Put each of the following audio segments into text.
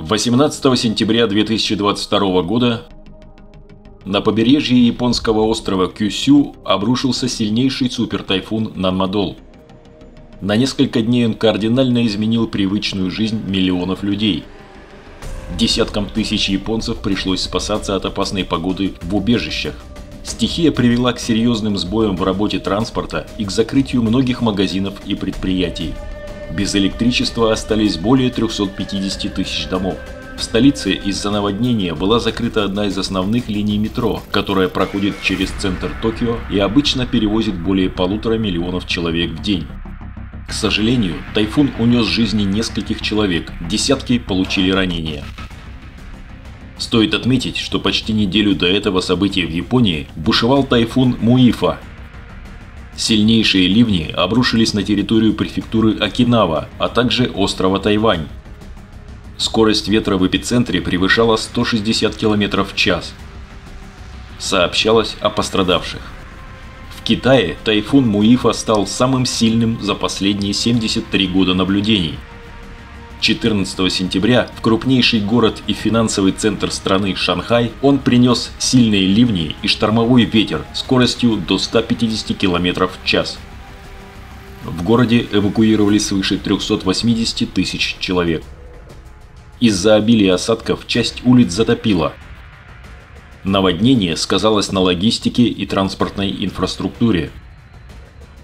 18 сентября 2022 года на побережье японского острова Кюсю обрушился сильнейший супертайфун Нанмадол. На несколько дней он кардинально изменил привычную жизнь миллионов людей. Десяткам тысяч японцев пришлось спасаться от опасной погоды в убежищах. Стихия привела к серьезным сбоям в работе транспорта и к закрытию многих магазинов и предприятий. Без электричества остались более 350 тысяч домов. В столице из-за наводнения была закрыта одна из основных линий метро, которая проходит через центр Токио и обычно перевозит более полутора миллионов человек в день. К сожалению, тайфун унес жизни нескольких человек, десятки получили ранения. Стоит отметить, что почти неделю до этого события в Японии бушевал тайфун Муифа, Сильнейшие ливни обрушились на территорию префектуры Окинава, а также острова Тайвань. Скорость ветра в эпицентре превышала 160 км в час. Сообщалось о пострадавших. В Китае тайфун Муифа стал самым сильным за последние 73 года наблюдений – 14 сентября в крупнейший город и финансовый центр страны Шанхай он принес сильные ливни и штормовой ветер скоростью до 150 км в час. В городе эвакуировали свыше 380 тысяч человек. Из-за обилия осадков часть улиц затопило. Наводнение сказалось на логистике и транспортной инфраструктуре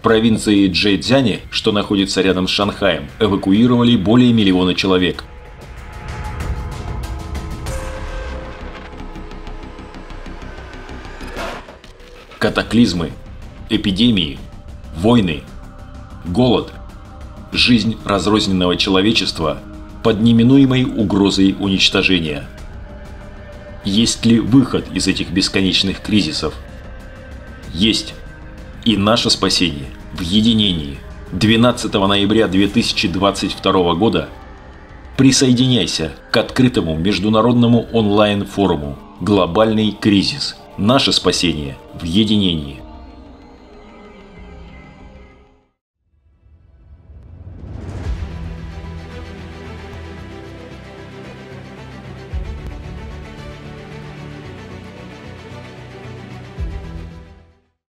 провинции Джэйцзяне, что находится рядом с Шанхаем, эвакуировали более миллиона человек. Катаклизмы, эпидемии, войны, голод, жизнь разрозненного человечества под неминуемой угрозой уничтожения. Есть ли выход из этих бесконечных кризисов? Есть. И наше спасение в единении. 12 ноября 2022 года присоединяйся к открытому международному онлайн-форуму «Глобальный кризис. Наше спасение в единении».